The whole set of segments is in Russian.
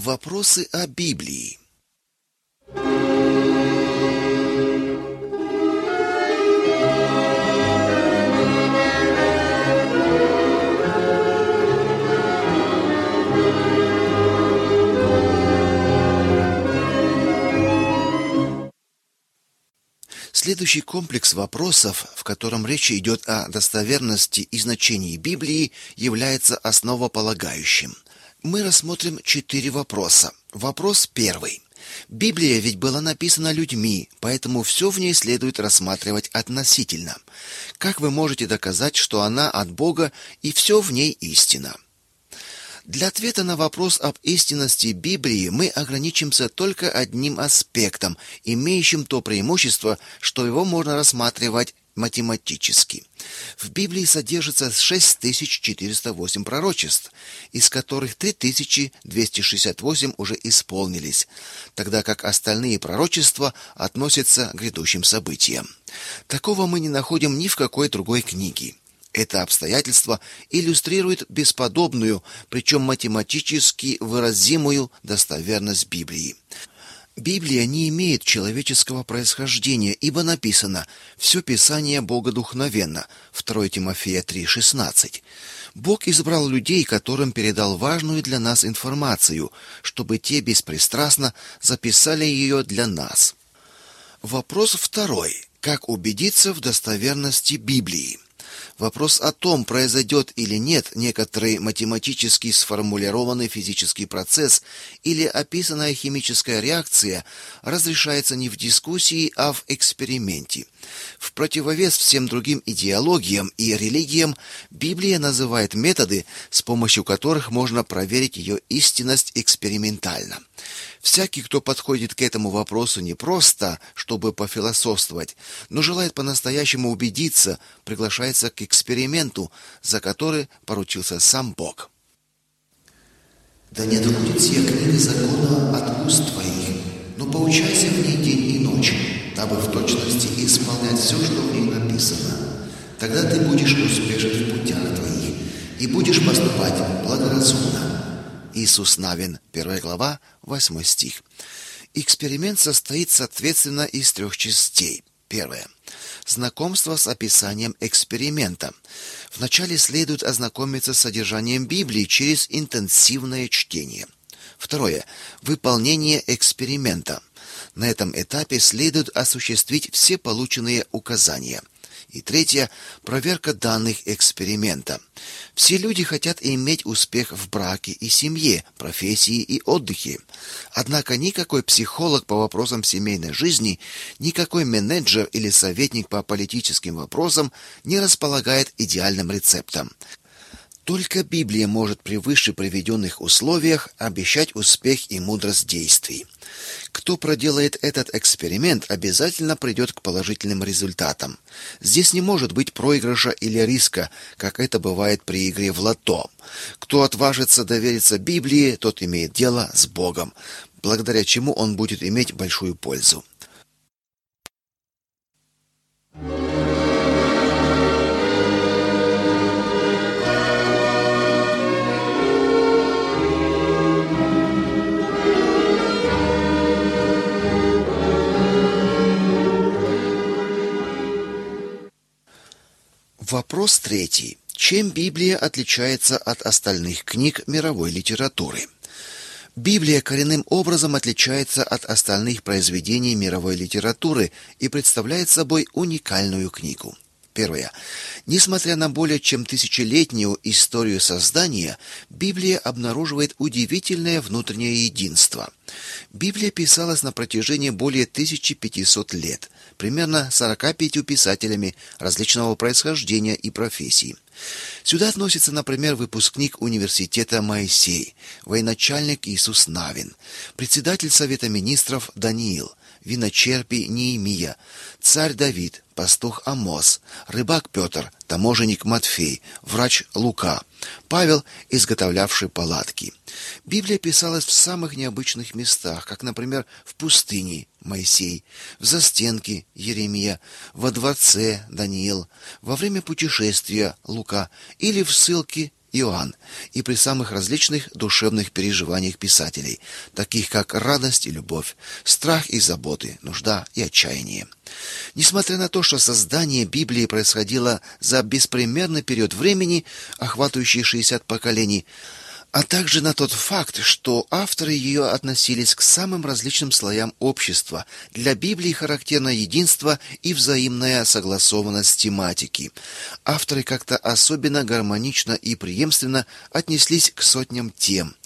Вопросы о Библии. Следующий комплекс вопросов, в котором речь идет о достоверности и значении Библии, является основополагающим. Мы рассмотрим четыре вопроса. Вопрос первый. Библия ведь была написана людьми, поэтому все в ней следует рассматривать относительно. Как вы можете доказать, что она от Бога и все в ней истина? Для ответа на вопрос об истинности Библии мы ограничимся только одним аспектом, имеющим то преимущество, что его можно рассматривать математически. В Библии содержится 6408 пророчеств, из которых 3268 уже исполнились, тогда как остальные пророчества относятся к грядущим событиям. Такого мы не находим ни в какой другой книге. Это обстоятельство иллюстрирует бесподобную, причем математически выразимую достоверность Библии. Библия не имеет человеческого происхождения, ибо написано: «Все Писание богодухновенно» 2 Тимофея 3:16. Бог избрал людей, которым передал важную для нас информацию, чтобы те беспристрастно записали ее для нас. Вопрос второй: как убедиться в достоверности Библии? Вопрос о том, произойдет или нет некоторый математически сформулированный физический процесс или описанная химическая реакция, разрешается не в дискуссии, а в эксперименте. В противовес всем другим идеологиям и религиям Библия называет методы, с помощью которых можно проверить ее истинность экспериментально. Всякий, кто подходит к этому вопросу не просто, чтобы пофилософствовать, но желает по-настоящему убедиться, приглашается к эксперименту, за который поручился сам Бог. Да не будет сия книга закона от уст твоих, но поучайся в ней день и ночь, дабы в точности исполнять все, что в ней написано. Тогда ты будешь успешен в путях твоих и будешь поступать благоразумно. Иисус Навин, 1 глава, 8 стих. Эксперимент состоит, соответственно, из трех частей. Первое. Знакомство с описанием эксперимента. Вначале следует ознакомиться с содержанием Библии через интенсивное чтение. Второе. Выполнение эксперимента. На этом этапе следует осуществить все полученные указания – и третье проверка данных эксперимента. Все люди хотят иметь успех в браке и семье, профессии и отдыхе. Однако никакой психолог по вопросам семейной жизни, никакой менеджер или советник по политическим вопросам не располагает идеальным рецептом. Только Библия может при выше приведенных условиях обещать успех и мудрость действий. Кто проделает этот эксперимент, обязательно придет к положительным результатам. Здесь не может быть проигрыша или риска, как это бывает при игре в лото. Кто отважится довериться Библии, тот имеет дело с Богом, благодаря чему он будет иметь большую пользу. Вопрос третий. Чем Библия отличается от остальных книг мировой литературы? Библия коренным образом отличается от остальных произведений мировой литературы и представляет собой уникальную книгу. Первое. Несмотря на более чем тысячелетнюю историю создания, Библия обнаруживает удивительное внутреннее единство. Библия писалась на протяжении более 1500 лет примерно 45 писателями различного происхождения и профессий. Сюда относится, например, выпускник университета Моисей, военачальник Иисус Навин, председатель Совета министров Даниил, виночерпий Неемия, царь Давид, пастух Амос, рыбак Петр, таможенник Матфей, врач Лука, Павел, изготовлявший палатки. Библия писалась в самых необычных местах, как, например, в пустыне Моисей, в застенке Еремия, во дворце Даниил, во время путешествия Лука или в ссылке Иоанн, и при самых различных душевных переживаниях писателей, таких как радость и любовь, страх и заботы, нужда и отчаяние. Несмотря на то, что создание Библии происходило за беспримерный период времени, охватывающий 60 поколений, а также на тот факт, что авторы ее относились к самым различным слоям общества. Для Библии характерно единство и взаимная согласованность тематики. Авторы как-то особенно гармонично и преемственно отнеслись к сотням тем.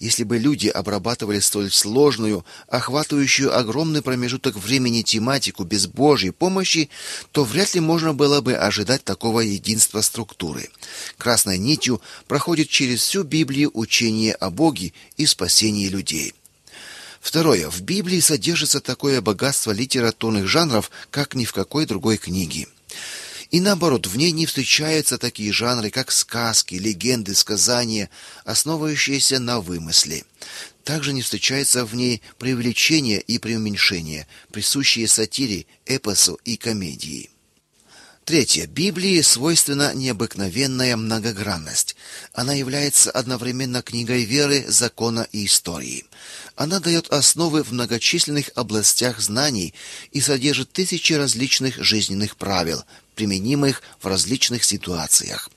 Если бы люди обрабатывали столь сложную, охватывающую огромный промежуток времени тематику без Божьей помощи, то вряд ли можно было бы ожидать такого единства структуры. Красной нитью проходит через всю Библию учение о Боге и спасении людей. Второе. В Библии содержится такое богатство литературных жанров, как ни в какой другой книге. И наоборот, в ней не встречаются такие жанры, как сказки, легенды, сказания, основывающиеся на вымысле. Также не встречается в ней преувеличение и преуменьшение, присущие сатире, эпосу и комедии. Третье. Библии свойственна необыкновенная многогранность. Она является одновременно книгой веры, закона и истории. Она дает основы в многочисленных областях знаний и содержит тысячи различных жизненных правил, применимых в различных ситуациях.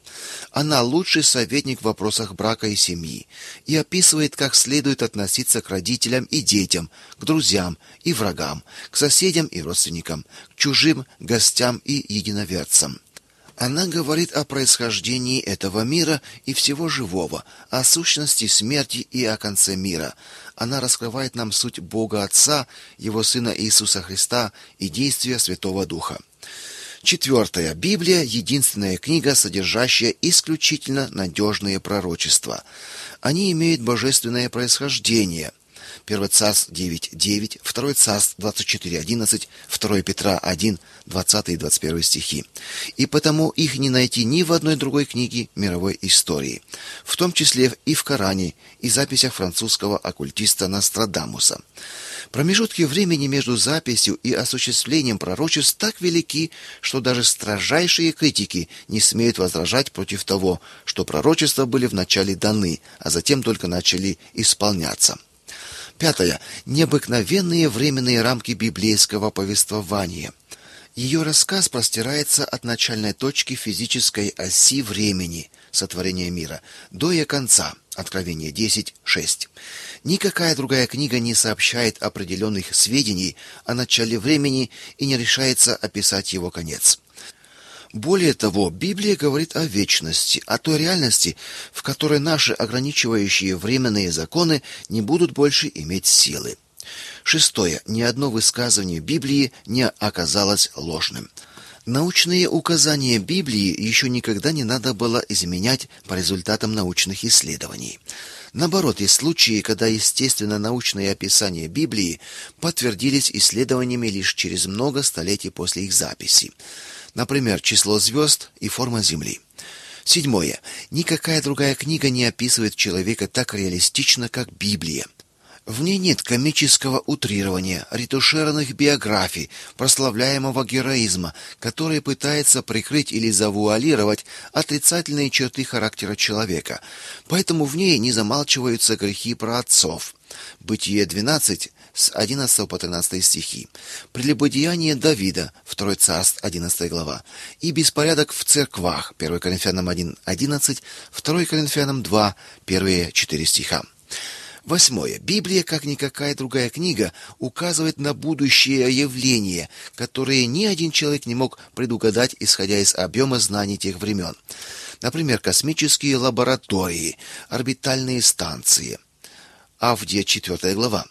Она лучший советник в вопросах брака и семьи и описывает, как следует относиться к родителям и детям, к друзьям и врагам, к соседям и родственникам, к чужим гостям и единоверцам. Она говорит о происхождении этого мира и всего живого, о сущности смерти и о конце мира. Она раскрывает нам суть Бога Отца, его Сына Иисуса Христа и действия Святого Духа. Четвертое. Библия – единственная книга, содержащая исключительно надежные пророчества. Они имеют божественное происхождение. 1 Царств 9.9, 2 Царств 24.11, 2 Петра 1, 20 и 21 стихи. И потому их не найти ни в одной другой книге мировой истории, в том числе и в Коране и записях французского оккультиста Нострадамуса. Промежутки времени между записью и осуществлением пророчеств так велики, что даже строжайшие критики не смеют возражать против того, что пророчества были вначале даны, а затем только начали исполняться. Пятое. Необыкновенные временные рамки библейского повествования. Ее рассказ простирается от начальной точки физической оси времени сотворения мира до ее конца. Откровение 10:6. Никакая другая книга не сообщает определенных сведений о начале времени и не решается описать его конец. Более того, Библия говорит о вечности, о той реальности, в которой наши ограничивающие временные законы не будут больше иметь силы. Шестое. Ни одно высказывание Библии не оказалось ложным. Научные указания Библии еще никогда не надо было изменять по результатам научных исследований. Наоборот, есть случаи, когда естественно-научные описания Библии подтвердились исследованиями лишь через много столетий после их записи. Например, число звезд и форма Земли. Седьмое. Никакая другая книга не описывает человека так реалистично, как Библия. В ней нет комического утрирования, ретушированных биографий, прославляемого героизма, который пытается прикрыть или завуалировать отрицательные черты характера человека. Поэтому в ней не замалчиваются грехи праотцов. Бытие 12 с 11 по 13 стихи. Прелюбодеяние Давида, 2 Царств, 11 глава. И беспорядок в церквах, 1 Коринфянам 1, 11, 2 Коринфянам 2, первые 4 стиха. Восьмое. Библия, как никакая другая книга, указывает на будущее явления, которые ни один человек не мог предугадать, исходя из объема знаний тех времен. Например, космические лаборатории, орбитальные станции. Авдия 4 глава.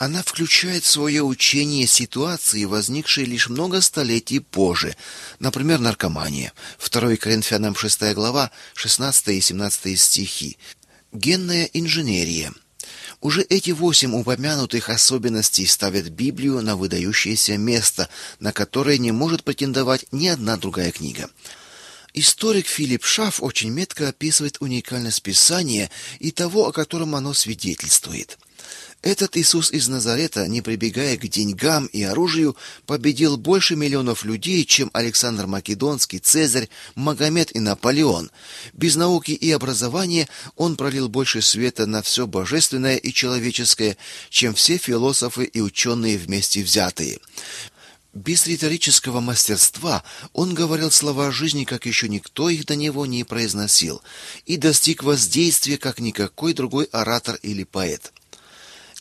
Она включает в свое учение ситуации, возникшие лишь много столетий позже, например, наркомания. 2 Коринфянам 6 глава, 16 и 17 стихи. Генная инженерия. Уже эти восемь упомянутых особенностей ставят Библию на выдающееся место, на которое не может претендовать ни одна другая книга. Историк Филипп Шаф очень метко описывает уникальность Писания и того, о котором оно свидетельствует. Этот Иисус из Назарета, не прибегая к деньгам и оружию, победил больше миллионов людей, чем Александр Македонский, Цезарь, Магомед и Наполеон. Без науки и образования он пролил больше света на все божественное и человеческое, чем все философы и ученые вместе взятые. Без риторического мастерства он говорил слова жизни, как еще никто их до него не произносил, и достиг воздействия, как никакой другой оратор или поэт.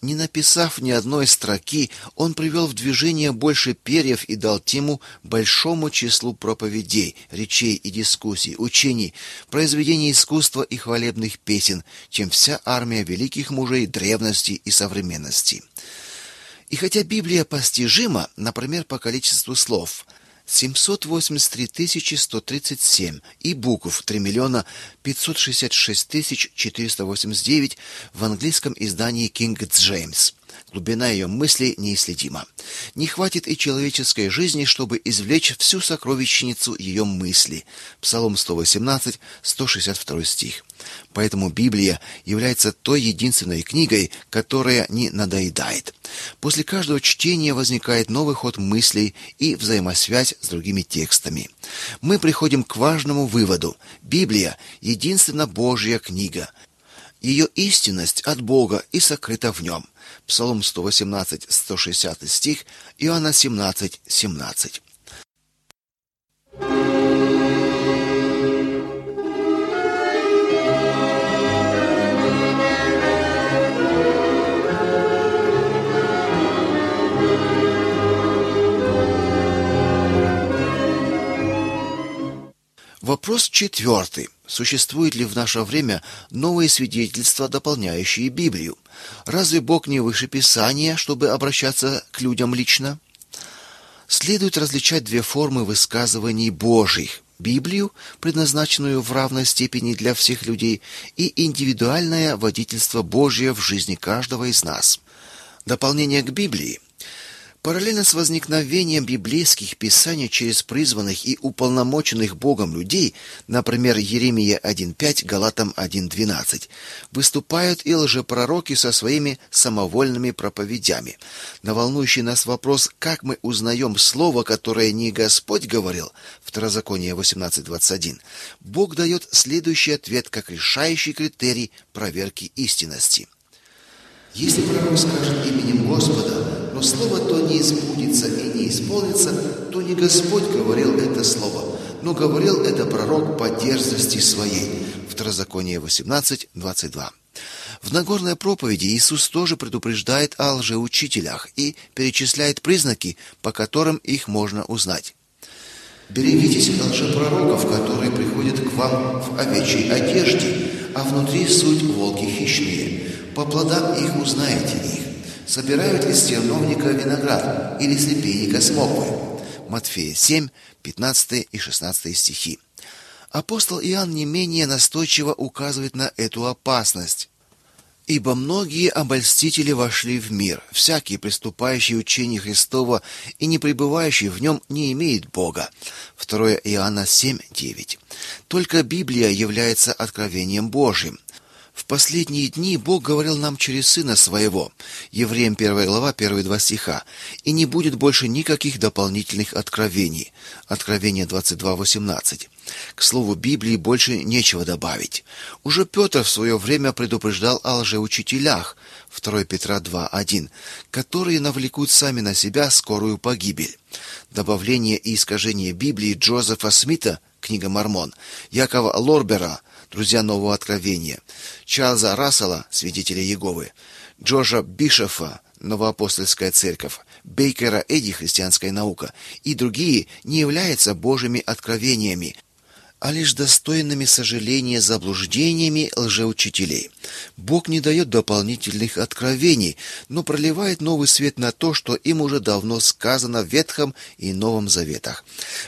Не написав ни одной строки, он привел в движение больше перьев и дал тему большому числу проповедей, речей и дискуссий, учений, произведений искусства и хвалебных песен, чем вся армия великих мужей древности и современности. И хотя Библия постижима, например, по количеству слов – 783 137 и букв 3 миллиона 566 489 в английском издании King James. Глубина ее мысли неисследима. Не хватит и человеческой жизни, чтобы извлечь всю сокровищницу ее мысли. Псалом 118, 162 стих. Поэтому Библия является той единственной книгой, которая не надоедает. После каждого чтения возникает новый ход мыслей и взаимосвязь с другими текстами. Мы приходим к важному выводу. Библия единственно Божья книга. Ее истинность от Бога и сокрыта в нем. Псалом 118, 160 стих, Иоанна 17, 17. Вопрос четвертый. Существует ли в наше время новые свидетельства, дополняющие Библию? Разве Бог не выше Писания, чтобы обращаться к людям лично? Следует различать две формы высказываний Божьих: Библию, предназначенную в равной степени для всех людей, и индивидуальное водительство Божье в жизни каждого из нас. Дополнение к Библии Параллельно с возникновением библейских писаний через призванных и уполномоченных Богом людей, например, Еремия 1.5, Галатам 1.12, выступают и лжепророки со своими самовольными проповедями. На волнующий нас вопрос, как мы узнаем слово, которое не Господь говорил, Второзаконие 18.21, Бог дает следующий ответ как решающий критерий проверки истинности. Если пророк скажет именем Господа, но слово то не избудется и не исполнится, то не Господь говорил это слово, но говорил это пророк по дерзости своей. Второзаконие 18, 22. В Нагорной проповеди Иисус тоже предупреждает о лжеучителях и перечисляет признаки, по которым их можно узнать. Берегитесь лжепророков, которые приходят к вам в овечьей одежде, а внутри суть волки хищные. По плодам их узнаете их. Собирают с терновника виноград или с репейника смоквы? Матфея 7, 15 и 16 стихи. Апостол Иоанн не менее настойчиво указывает на эту опасность. Ибо многие обольстители вошли в мир, всякий приступающий учение Христова и не пребывающий в нем не имеет Бога. 2 Иоанна 7:9. Только Библия является откровением Божьим. Последние дни Бог говорил нам через Сына Своего. Евреям 1 глава, первые два стиха. И не будет больше никаких дополнительных откровений. Откровение 22.18. К слову Библии больше нечего добавить. Уже Петр в свое время предупреждал о лжеучителях. 2 Петра 2.1, которые навлекут сами на себя скорую погибель. Добавление и искажение Библии Джозефа Смита, книга Мормон, Якова Лорбера, Друзья Нового Откровения, Чарльза Рассела, Свидетели Иеговы, Джорджа Бишофа, Новоапостольская церковь, Бейкера Эдди, Христианская наука и другие не являются Божьими откровениями, а лишь достойными сожаления заблуждениями лжеучителей. Бог не дает дополнительных откровений, но проливает новый свет на то, что им уже давно сказано в Ветхом и Новом Заветах.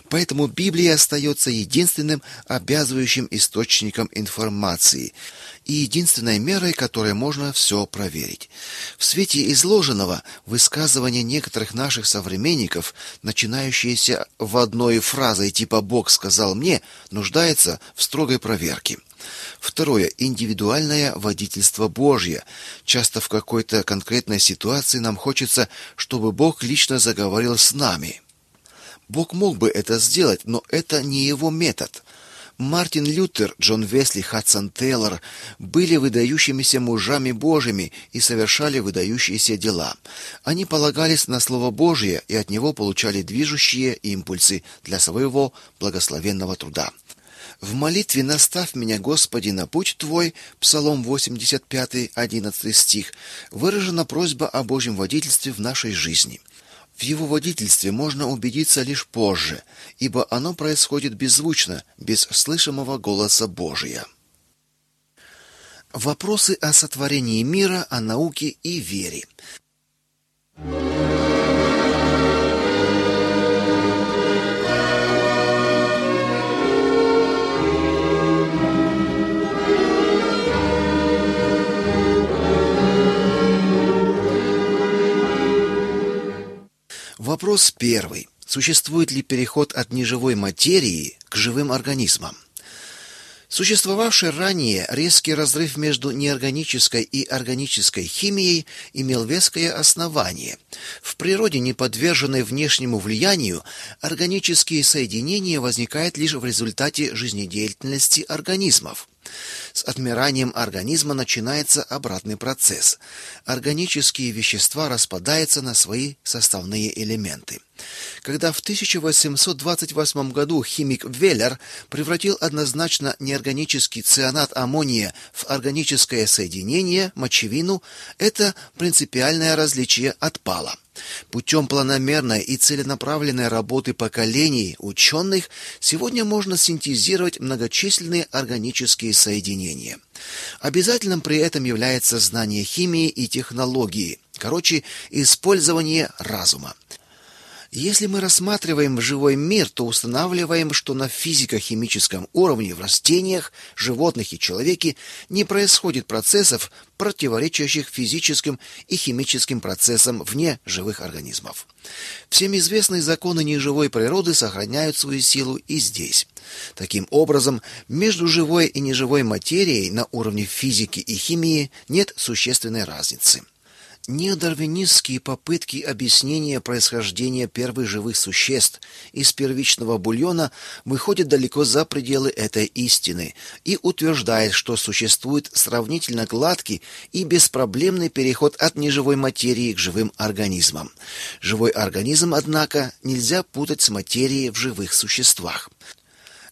Поэтому Библия остается единственным обязывающим источником информации – и единственной мерой, которой можно все проверить. В свете изложенного высказывания некоторых наших современников, начинающиеся в одной фразой типа «Бог сказал мне», нуждается в строгой проверке. Второе индивидуальное водительство Божье. Часто в какой-то конкретной ситуации нам хочется, чтобы Бог лично заговорил с нами. Бог мог бы это сделать, но это не его метод. Мартин Лютер, Джон Весли, Хадсон Тейлор были выдающимися мужами Божьими и совершали выдающиеся дела. Они полагались на слово Божье и от него получали движущие импульсы для своего благословенного труда. В молитве «Наставь меня, Господи, на путь Твой» Псалом 85, 11 стих выражена просьба о Божьем водительстве в нашей жизни – в его водительстве можно убедиться лишь позже, ибо оно происходит беззвучно, без слышимого голоса Божия. Вопросы о сотворении мира, о науке и вере. Вопрос первый. Существует ли переход от неживой материи к живым организмам? Существовавший ранее резкий разрыв между неорганической и органической химией имел веское основание. В природе, не подверженной внешнему влиянию, органические соединения возникают лишь в результате жизнедеятельности организмов. С отмиранием организма начинается обратный процесс. Органические вещества распадаются на свои составные элементы. Когда в 1828 году химик Веллер превратил однозначно неорганический цианат аммония в органическое соединение, мочевину, это принципиальное различие отпало. Путем планомерной и целенаправленной работы поколений ученых сегодня можно синтезировать многочисленные органические соединения. Обязательным при этом является знание химии и технологии, короче, использование разума. Если мы рассматриваем живой мир, то устанавливаем, что на физико-химическом уровне в растениях, животных и человеке не происходит процессов, противоречащих физическим и химическим процессам вне живых организмов. Всем известные законы неживой природы сохраняют свою силу и здесь. Таким образом, между живой и неживой материей на уровне физики и химии нет существенной разницы. Неодарвинистские попытки объяснения происхождения первых живых существ из первичного бульона выходят далеко за пределы этой истины и утверждают, что существует сравнительно гладкий и беспроблемный переход от неживой материи к живым организмам. Живой организм, однако, нельзя путать с материей в живых существах.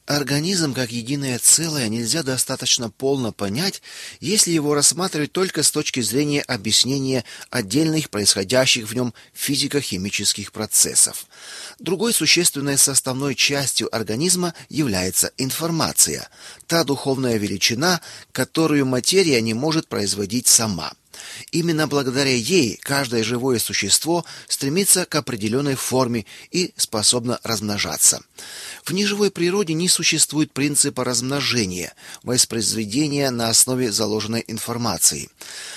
Организм как единое целое нельзя достаточно полно понять, если его рассматривать только с точки зрения объяснения отдельных происходящих в нем физико-химических процессов. Другой существенной составной частью организма является информация, та духовная величина, которую материя не может производить сама. Именно благодаря ей каждое живое существо стремится к определенной форме и способно размножаться. В неживой природе не существует принципа размножения, воспроизведения на основе заложенной информации.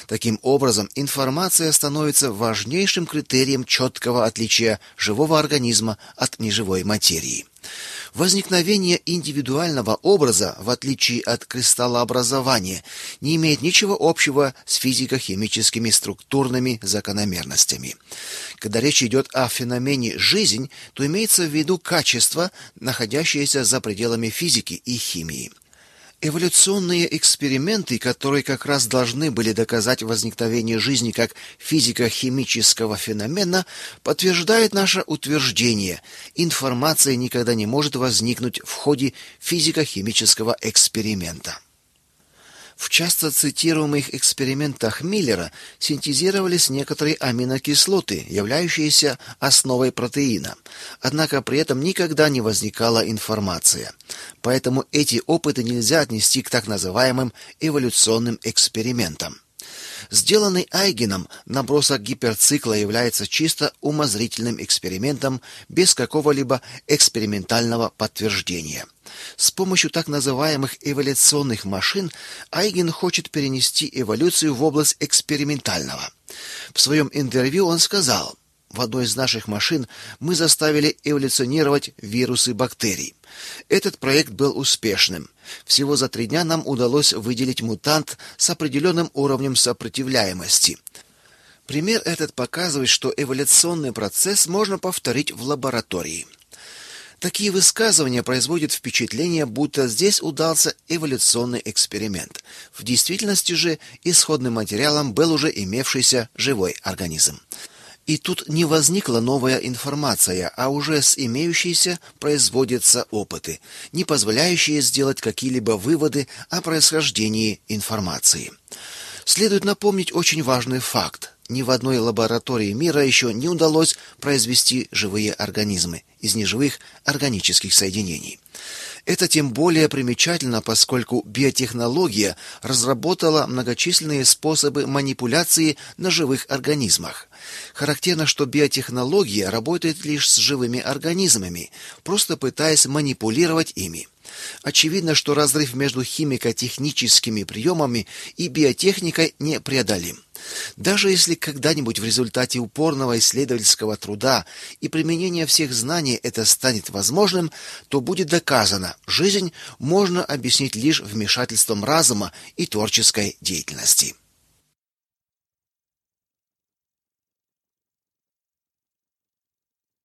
Таким образом, информация становится важнейшим критерием четкого отличия живого организма от неживой материи. Возникновение индивидуального образа, в отличие от кристаллообразования, не имеет ничего общего с физико-химическими структурными закономерностями. Когда речь идет о феномене жизнь, то имеется в виду качество, находящееся за пределами физики и химии. Эволюционные эксперименты, которые как раз должны были доказать возникновение жизни как физико-химического феномена, подтверждают наше утверждение. Информация никогда не может возникнуть в ходе физико-химического эксперимента. В часто цитируемых экспериментах Миллера синтезировались некоторые аминокислоты, являющиеся основой протеина. Однако при этом никогда не возникала информация. Поэтому эти опыты нельзя отнести к так называемым эволюционным экспериментам. Сделанный Айгеном набросок гиперцикла является чисто умозрительным экспериментом без какого-либо экспериментального подтверждения. С помощью так называемых эволюционных машин Айген хочет перенести эволюцию в область экспериментального. В своем интервью он сказал: в одной из наших машин мы заставили эволюционировать вирусы бактерий. Этот проект был успешным. Всего за три дня нам удалось выделить мутант с определенным уровнем сопротивляемости. Пример этот показывает, что эволюционный процесс можно повторить в лаборатории. Такие высказывания производят впечатление, будто здесь удался эволюционный эксперимент. В действительности же исходным материалом был уже имевшийся живой организм. И тут не возникла новая информация, а уже с имеющейся производятся опыты, не позволяющие сделать какие-либо выводы о происхождении информации. Следует напомнить очень важный факт. Ни в одной лаборатории мира еще не удалось произвести живые организмы из неживых органических соединений. Это тем более примечательно, поскольку биотехнология разработала многочисленные способы манипуляции на живых организмах. Характерно, что биотехнология работает лишь с живыми организмами, просто пытаясь манипулировать ими. Очевидно, что разрыв между химико-техническими приемами и биотехникой непреодолим. Даже если когда-нибудь в результате упорного исследовательского труда и применения всех знаний это станет возможным, то будет доказано, жизнь можно объяснить лишь вмешательством разума и творческой деятельности.